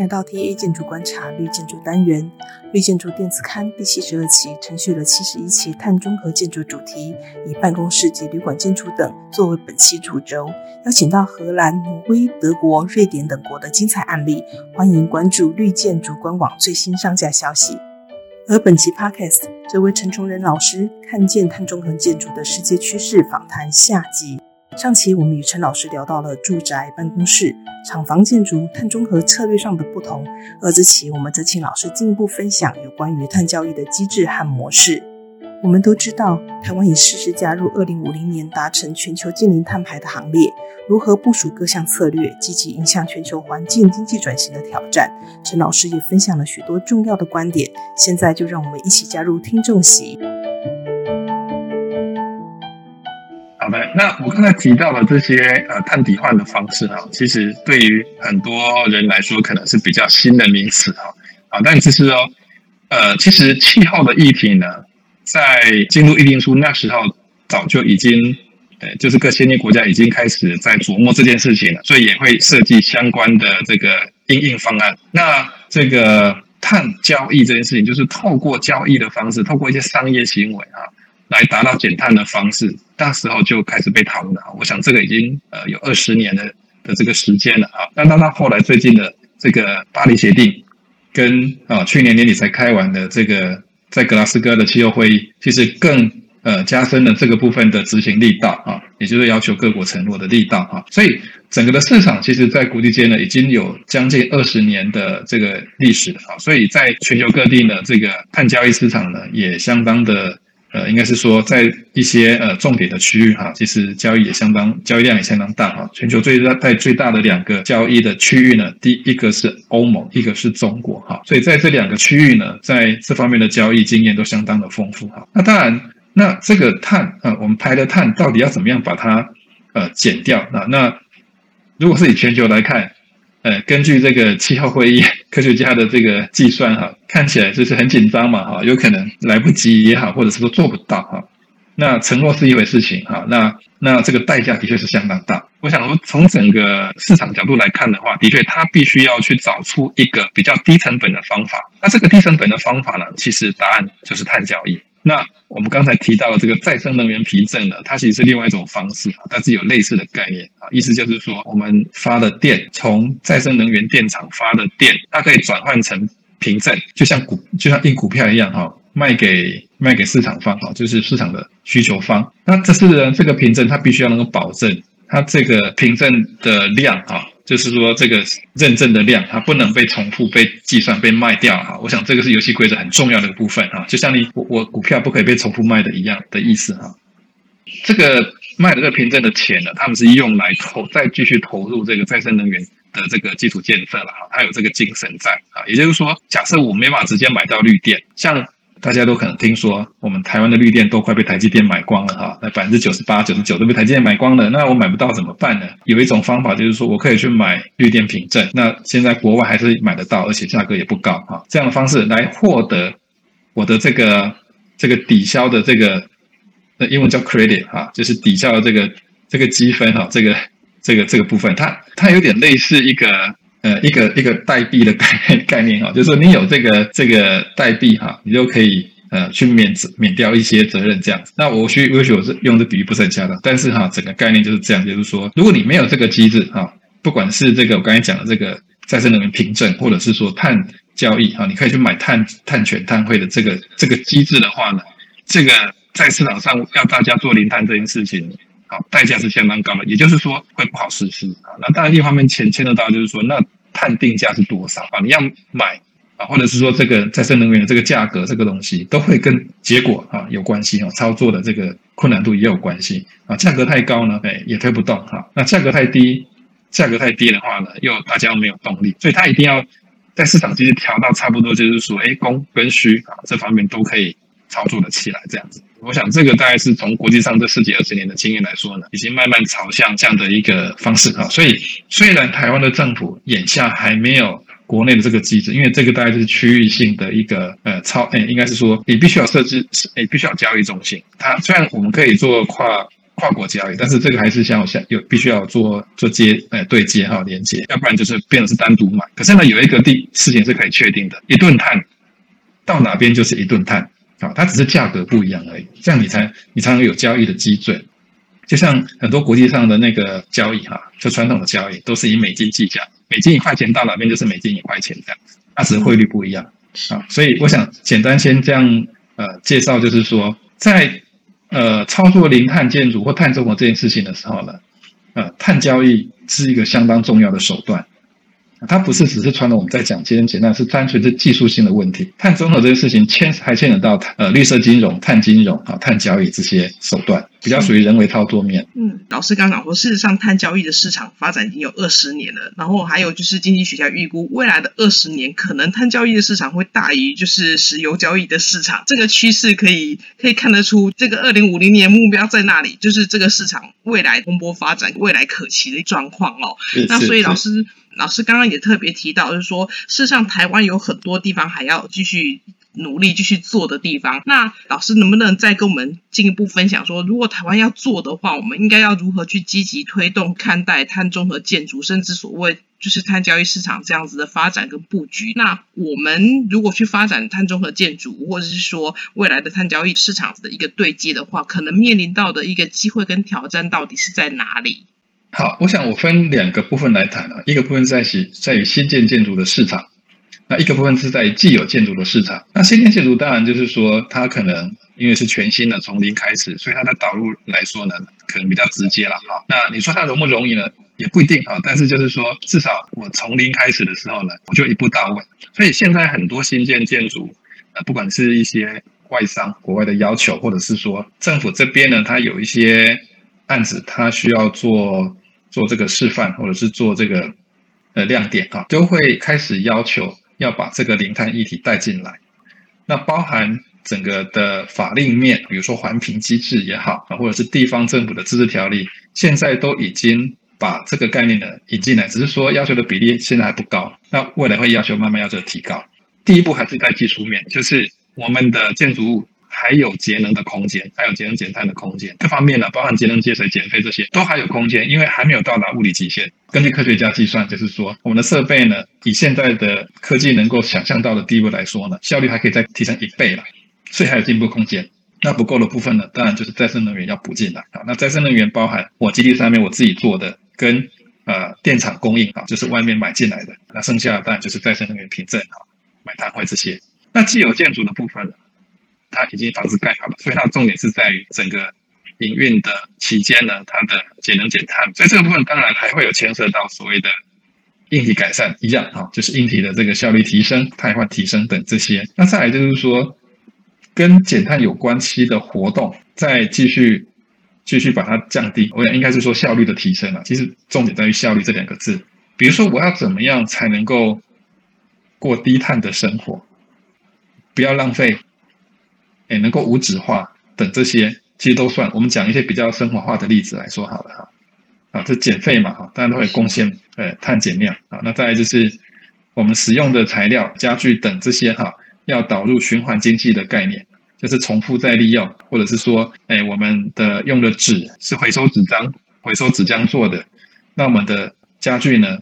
来到 TA 建筑观察绿建筑单元，绿建筑电子刊第七十二期承续了七十一期碳中和建筑主题，以办公室及旅馆建筑等作为本期主轴，邀请到荷兰、挪威、德国、瑞典等国的精彩案例，欢迎关注绿建筑官网最新上架消息。而本期 Podcast 这位陈崇仁老师看见碳中和建筑的世界趋势访谈下集。上期我们与陈老师聊到了住宅、办公室、厂房建筑碳中和策略上的不同，而这期我们则请老师进一步分享有关于碳交易的机制和模式。我们都知道，台湾已适时加入二零五零年达成全球净零碳排的行列，如何部署各项策略，积极影响全球环境经济转型的挑战。陈老师也分享了许多重要的观点，现在就让我们一起加入听众席。那我刚才提到的这些呃碳抵换的方式哈，其实对于很多人来说可能是比较新的名词哈啊，但其实哦，呃，其实气候的议题呢，在进入议定书那时候早就已经呃，就是各先进国家已经开始在琢磨这件事情了，所以也会设计相关的这个应应方案。那这个碳交易这件事情，就是透过交易的方式，透过一些商业行为啊。来达到减碳的方式，那时候就开始被讨论了。我想这个已经呃有二十年的的这个时间了啊。那到到后来最近的这个巴黎协定，跟啊去年年底才开完的这个在格拉斯哥的气候会议，其实更呃加深了这个部分的执行力道啊，也就是要求各国承诺的力道啊。所以整个的市场其实在国际间呢已经有将近二十年的这个历史了啊。所以在全球各地呢，这个碳交易市场呢也相当的。呃，应该是说，在一些呃重点的区域哈，其实交易也相当，交易量也相当大哈。全球最大在最大的两个交易的区域呢，第一个是欧盟，一个是中国哈。所以在这两个区域呢，在这方面的交易经验都相当的丰富哈。那当然，那这个碳啊，我们排的碳到底要怎么样把它呃减掉啊？那如果是以全球来看。呃，根据这个气候会议 科学家的这个计算哈，看起来就是很紧张嘛哈，有可能来不及也好，或者是说做不到哈。那承诺是一回事情哈，那那这个代价的确是相当大。我想说，从整个市场角度来看的话，的确他必须要去找出一个比较低成本的方法。那这个低成本的方法呢，其实答案就是碳交易。那我们刚才提到的这个再生能源凭证呢，它其实是另外一种方式啊，但是有类似的概念啊，意思就是说，我们发的电从再生能源电厂发的电，它可以转换成凭证，就像股就像印股票一样哈，卖给卖给市场方哈，就是市场的需求方。那这是呢，这个凭证它必须要能够保证它这个凭证的量啊。就是说，这个认证的量它不能被重复被计算被卖掉哈。我想这个是游戏规则很重要的一部分哈，就像你我我股票不可以被重复卖的一样的意思哈。这个卖的这个凭证的钱呢，他们是用来投再继续投入这个再生能源的这个基础建设了哈，它有这个精神在啊。也就是说，假设我没办法直接买到绿电，像。大家都可能听说，我们台湾的绿电都快被台积电买光了哈，那百分之九十八、九十九都被台积电买光了。那我买不到怎么办呢？有一种方法就是说我可以去买绿电凭证，那现在国外还是买得到，而且价格也不高哈。这样的方式来获得我的这个这个抵消的这个，那英文叫 credit 哈，就是抵消的这个这个积分哈，这个这个这个部分，它它有点类似一个。呃，一个一个代币的概概念哈，就是说你有这个这个代币哈，你就可以呃去免免掉一些责任这样子。那我许也许我是用的比喻不是很恰当，但是哈，整个概念就是这样，就是说，如果你没有这个机制哈，不管是这个我刚才讲的这个再生能源凭证，或者是说碳交易哈，你可以去买碳碳权碳汇的这个这个机制的话呢，这个在市场上要大家做零碳这件事情。好，代价是相当高的，也就是说会不好实施啊。那当然，一方面牵牵得到，就是说，那碳定价是多少啊？你要买啊，或者是说这个再生能源的这个价格，这个东西都会跟结果啊有关系啊，操作的这个困难度也有关系啊。价格太高呢，哎，也推不动哈。那价格太低，价格太低的话呢，又大家又没有动力，所以它一定要在市场其实调到差不多，就是说，哎，供跟需啊这方面都可以操作了起来，这样子。我想这个大概是从国际上这十几二十年的经验来说呢，已经慢慢朝向这样的一个方式啊。所以虽然台湾的政府眼下还没有国内的这个机制，因为这个大概是区域性的一个呃超，诶应该是说你必须要设置，诶必须要交易中心。它虽然我们可以做跨跨国交易，但是这个还是像像有必须要做做接呃对接哈连接，要不然就是变成是单独买。可是呢，有一个地事情是可以确定的，一顿碳到哪边就是一顿碳啊，它只是价格不一样而已，这样你才你才能有交易的基准。就像很多国际上的那个交易哈，就传统的交易都是以美金计价，美金一块钱到哪边就是美金一块钱这样，它只是汇率不一样啊。所以我想简单先这样呃介绍，就是说在。呃，操作零碳建筑或碳中和这件事情的时候呢，呃，碳交易是一个相当重要的手段。它不是只是传统我们在讲节能减碳，是单纯是技术性的问题。碳中和这个事情牵还牵扯到呃绿色金融、碳金融啊、碳交易这些手段，比较属于人为操作面。嗯，老师刚刚讲说，事实上碳交易的市场发展已经有二十年了，然后还有就是经济学家预估未来的二十年，可能碳交易的市场会大于就是石油交易的市场。这个趋势可以可以看得出，这个二零五零年目标在那里，就是这个市场未来蓬勃发展、未来可期的状况哦。那所以老师。老师刚刚也特别提到，就是说，事实上台湾有很多地方还要继续努力、继续做的地方。那老师能不能再跟我们进一步分享，说，如果台湾要做的话，我们应该要如何去积极推动、看待碳中和建筑，甚至所谓就是碳交易市场这样子的发展跟布局？那我们如果去发展碳中和建筑，或者是说未来的碳交易市场的一个对接的话，可能面临到的一个机会跟挑战到底是在哪里？好，我想我分两个部分来谈啊，一个部分在于在于新建建筑的市场，那一个部分是在于既有建筑的市场。那新建建筑当然就是说，它可能因为是全新的，从零开始，所以它的导入来说呢，可能比较直接了哈。那你说它容不容易呢？也不一定啊。但是就是说，至少我从零开始的时候呢，我就一步到位。所以现在很多新建建筑，呃，不管是一些外商国外的要求，或者是说政府这边呢，它有一些案子，它需要做。做这个示范，或者是做这个呃亮点啊，都会开始要求要把这个零碳议题带进来。那包含整个的法令面，比如说环评机制也好啊，或者是地方政府的自治条例，现在都已经把这个概念呢引进来，只是说要求的比例现在还不高。那未来会要求慢慢要求提高。第一步还是在技术面，就是我们的建筑物。还有节能的空间，还有节能减碳的空间，这方面呢，包含节能节水减废这些，都还有空间，因为还没有到达物理极限。根据科学家计算，就是说我们的设备呢，以现在的科技能够想象到的地步来说呢，效率还可以再提升一倍了，所以还有进步空间。那不够的部分呢，当然就是再生能源要补进来啊。那再生能源包含我基地上面我自己做的，跟呃电厂供应啊，就是外面买进来的。那剩下的当然就是再生能源凭证啊，买碳汇这些。那既有建筑的部分？它已经房子盖好了，所以它的重点是在于整个营运的期间呢，它的节能减碳。所以这个部分当然还会有牵涉到所谓的硬体改善，一样啊，就是硬体的这个效率提升、碳化提升等这些。那再来就是说，跟减碳有关系的活动，再继续继续把它降低。我想应该是说效率的提升啊，其实重点在于效率这两个字。比如说，我要怎么样才能够过低碳的生活，不要浪费。哎能够无纸化等这些，其实都算。我们讲一些比较生活化的例子来说好了哈。啊，这减费嘛哈，当然都会贡献呃碳减量啊。那再来就是我们使用的材料、家具等这些哈，要导入循环经济的概念，就是重复再利用，或者是说，哎，我们的用的纸是回收纸张、回收纸浆做的。那我们的家具呢，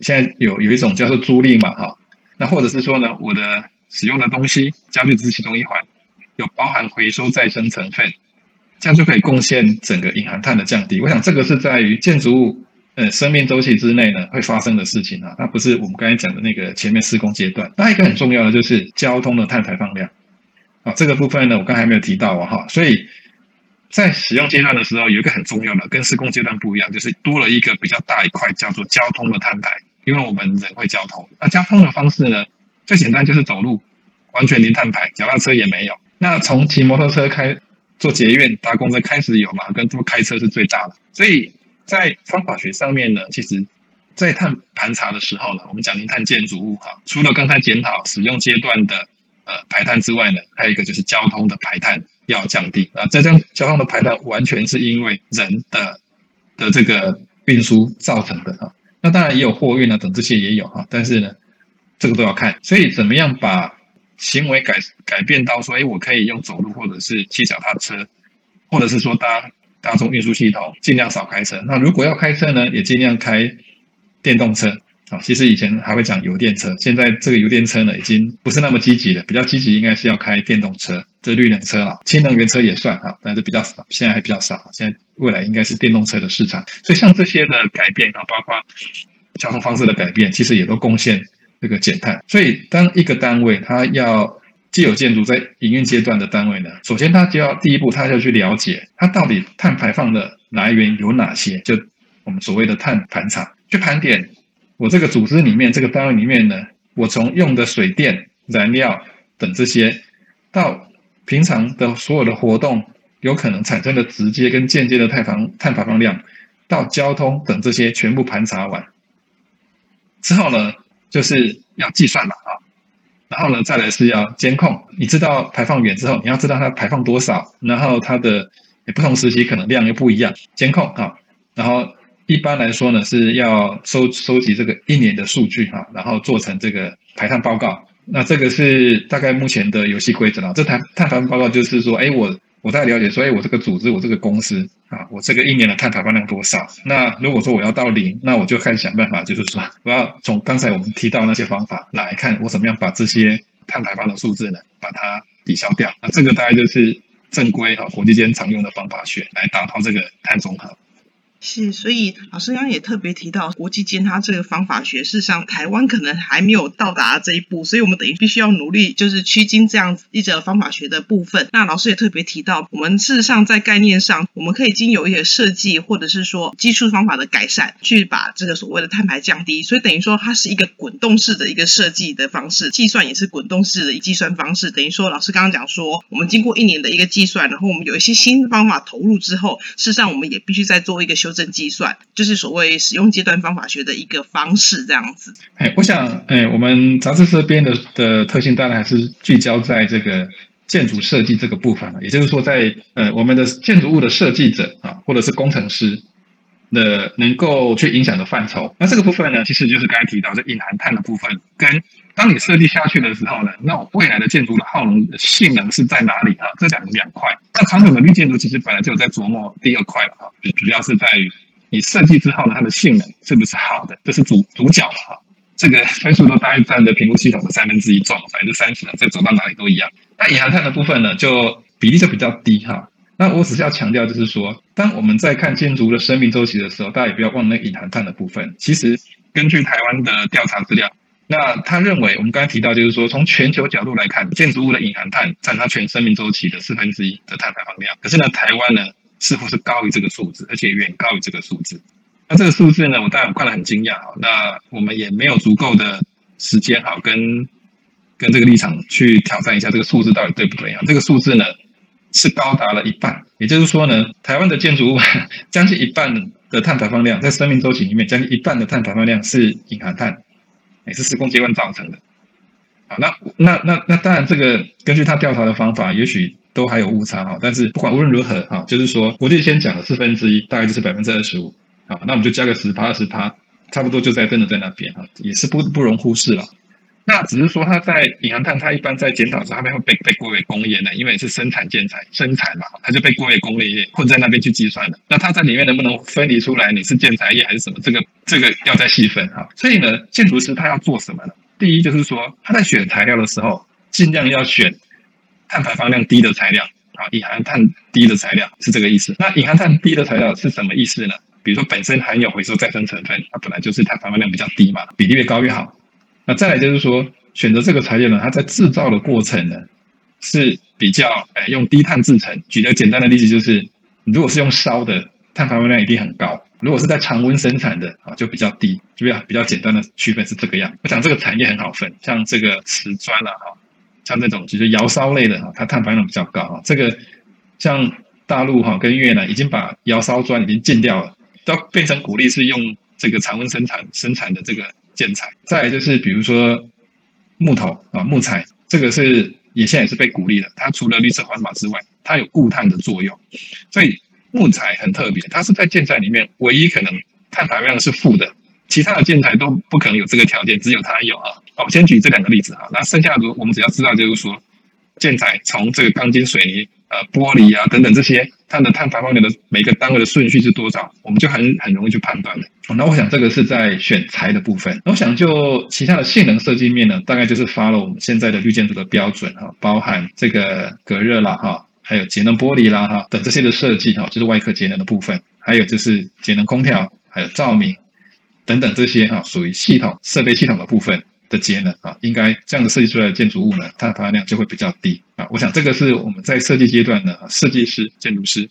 现在有有一种叫做租赁嘛哈。那或者是说呢，我的使用的东西，家具只是其中一环。有包含回收再生成分，这样就可以贡献整个隐含碳的降低。我想这个是在于建筑物呃生命周期之内呢会发生的事情啊，那不是我们刚才讲的那个前面施工阶段。那一个很重要的就是交通的碳排放量啊，这个部分呢我刚才没有提到啊哈，所以在使用阶段的时候有一个很重要的跟施工阶段不一样，就是多了一个比较大一块叫做交通的碳排，因为我们人会交通，那交通的方式呢最简单就是走路，完全零碳排，脚踏车也没有。那从骑摩托车开坐捷运搭公车开始有嘛？跟坐开车是最大的。所以在方法学上面呢，其实，在探盘查的时候呢，我们讲零碳建筑物哈，除了刚才检讨使用阶段的呃排碳之外呢，还有一个就是交通的排碳要降低啊。这样交通的排碳完全是因为人的的这个运输造成的哈。那当然也有货运啊等这些也有哈，但是呢，这个都要看。所以怎么样把行为改改变到说，哎，我可以用走路，或者是骑脚踏车，或者是说搭大众运输系统，尽量少开车。那如果要开车呢，也尽量开电动车。啊，其实以前还会讲油电车，现在这个油电车呢，已经不是那么积极了。比较积极应该是要开电动车，这绿能车啊，氢能源车也算啊，但是比较少，现在还比较少。现在未来应该是电动车的市场。所以像这些的改变啊，包括交通方式的改变，其实也都贡献这个减碳。所以当一个单位它要既有建筑在营运阶段的单位呢，首先它就要第一步，它要去了解它到底碳排放的来源有哪些，就我们所谓的碳盘查，去盘点。我这个组织里面，这个单位里面呢，我从用的水电、燃料等这些，到平常的所有的活动，有可能产生的直接跟间接的碳排碳排放量，到交通等这些全部盘查完之后呢，就是要计算嘛啊，然后呢，再来是要监控。你知道排放源之后，你要知道它排放多少，然后它的不同时期可能量又不一样，监控啊，然后。一般来说呢，是要收收集这个一年的数据哈，然后做成这个排碳报告。那这个是大概目前的游戏规则啊。这碳碳排放报告就是说，哎，我我大概了解所以，我这个组织，我这个公司啊，我这个一年的碳排放量多少？那如果说我要到零，那我就开始想办法，就是说，我要从刚才我们提到那些方法来看，我怎么样把这些碳排放的数字呢，把它抵消掉。那这个大概就是正规啊，国际间常用的方法学来达到这个碳中和。是，所以老师刚刚也特别提到国际间它这个方法学，事实上台湾可能还没有到达这一步，所以我们等于必须要努力，就是趋近这样一则方法学的部分。那老师也特别提到，我们事实上在概念上，我们可以经由一些设计或者是说技术方法的改善，去把这个所谓的碳排降低。所以等于说它是一个滚动式的一个设计的方式，计算也是滚动式的计算方式。等于说老师刚刚讲说，我们经过一年的一个计算，然后我们有一些新的方法投入之后，事实上我们也必须再做一个修。正计算就是所谓使用阶段方法学的一个方式，这样子。哎，我想，哎，我们杂志这边的的特性当然还是聚焦在这个建筑设计这个部分了。也就是说，在呃，我们的建筑物的设计者啊，或者是工程师的能够去影响的范畴。那这个部分呢，其实就是刚才提到这隐含碳的部分，跟当你设计下去的时候呢，那未来的建筑的耗能性能是在哪里啊？这两两块。那传统的绿建筑其实本来就有在琢磨第二块了哈，主要是在于你设计之后呢，它的性能是不是好的，这是主主角哈。这个分数都大概占的评估系统的三分之一重，百分之三十，再走到哪里都一样。那隐含碳的部分呢，就比例就比较低哈。那我只是要强调，就是说，当我们在看建筑的生命周期的时候，大家也不要忘了那隐含碳的部分。其实根据台湾的调查资料。那他认为，我们刚才提到，就是说，从全球角度来看，建筑物的隐含碳占它全生命周期的四分之一的碳排放量。可是呢，台湾呢似乎是高于这个数字，而且远高于这个数字。那这个数字呢，我当然看了很惊讶啊。那我们也没有足够的时间好跟跟这个立场去挑战一下这个数字到底对不对啊？这个数字呢是高达了一半，也就是说呢，台湾的建筑物 将近一半的碳排放量，在生命周期里面，将近一半的碳排放量是隐含碳。也是施工阶段造成的，好，那那那那当然，这个根据他调查的方法，也许都还有误差哈。但是不管无论如何哈，就是说，国际先讲了四分之一，大概就是百分之二十五，好，那我们就加个十趴、二十趴，差不多就在真的在那边哈，也是不不容忽视了。那只是说，它在隐含碳，它一般在检讨时，它们会被被归为工业的，因为是生产建材生产嘛，它就被归为工业混在那边去计算的。那它在里面能不能分离出来，你是建材业还是什么？这个这个要再细分哈。所以呢，建筑师他要做什么呢？第一就是说，他在选材料的时候，尽量要选碳排放量低的材料啊，隐含碳低的材料是这个意思。那隐含碳低的材料是什么意思呢？比如说本身含有回收再生成分，它本来就是碳排放量比较低嘛，比例越高越好。那再来就是说，选择这个材料呢，它在制造的过程呢是比较，哎，用低碳制成。举个简单的例子，就是如果是用烧的，碳排放量一定很高；如果是在常温生产的啊，就比较低。就比较比较简单的区分是这个样。我想这个产业很好分，像这个瓷砖啦，哈，像这种就是窑烧类的哈，它碳排放量比较高啊。这个像大陆哈跟越南已经把窑烧砖已经禁掉了，都变成鼓励是用这个常温生产生产的这个。建材，再就是比如说木头啊，木材，这个是也现在也是被鼓励的。它除了绿色环保之外，它有固碳的作用，所以木材很特别，它是在建材里面唯一可能碳排放量是负的，其他的建材都不可能有这个条件，只有它有啊。好，我先举这两个例子啊，那剩下的我们只要知道就是说，建材从这个钢筋水泥呃玻璃啊等等这些，它的碳排放量的每个单位的顺序是多少，我们就很很容易去判断了。那我想这个是在选材的部分。那我想就其他的性能设计面呢，大概就是发了我们现在的绿建筑的标准哈，包含这个隔热啦哈，还有节能玻璃啦哈等这些的设计哈，就是外壳节能的部分，还有就是节能空调，还有照明等等这些哈，属于系统设备系统的部分。的节能啊，应该这样的设计出来的建筑物呢，它的排放量就会比较低啊。我想这个是我们在设计阶段的设计师、建筑师。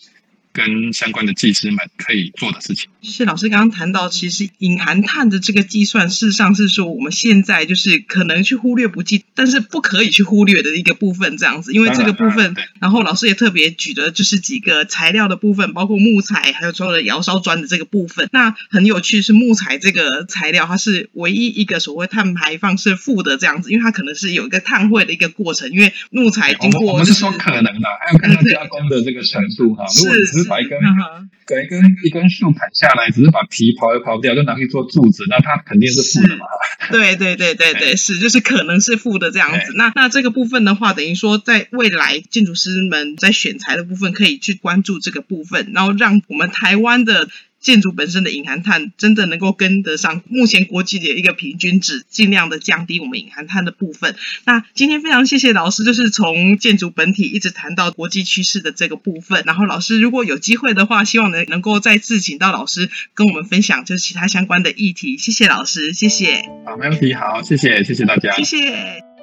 跟相关的技师们可以做的事情。是老师刚刚谈到，其实隐含碳的这个计算，事实上是说我们现在就是可能去忽略不计，但是不可以去忽略的一个部分，这样子。因为这个部分，然后老师也特别举的就是几个材料的部分，包括木材，还有所有的窑烧砖的这个部分。那很有趣是木材这个材料，它是唯一一个所谓碳排放是负的这样子，因为它可能是有一个碳汇的一个过程，因为木材经过、就是、我们是说可能的，还有看它加工的这个程度哈。是。是把一根，把一根一根树砍下来，只是把皮刨一刨掉，就拿去做柱子，那它肯定是负的嘛？对对对对对，是就是可能是负的这样子。那那这个部分的话，等于说在未来建筑师们在选材的部分，可以去关注这个部分，然后让我们台湾的。建筑本身的隐含碳真的能够跟得上目前国际的一个平均值，尽量的降低我们隐含碳的部分。那今天非常谢谢老师，就是从建筑本体一直谈到国际趋势的这个部分。然后老师如果有机会的话，希望能能够再次请到老师跟我们分享就是其他相关的议题。谢谢老师，谢谢。好，没问题。好，谢谢，谢谢大家。谢谢。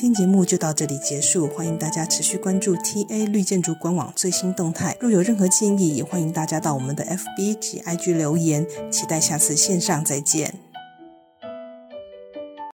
今天节目就到这里结束，欢迎大家持续关注 TA 绿建筑官网最新动态。若有任何建议，也欢迎大家到我们的 FB 及 IG 留言。期待下次线上再见。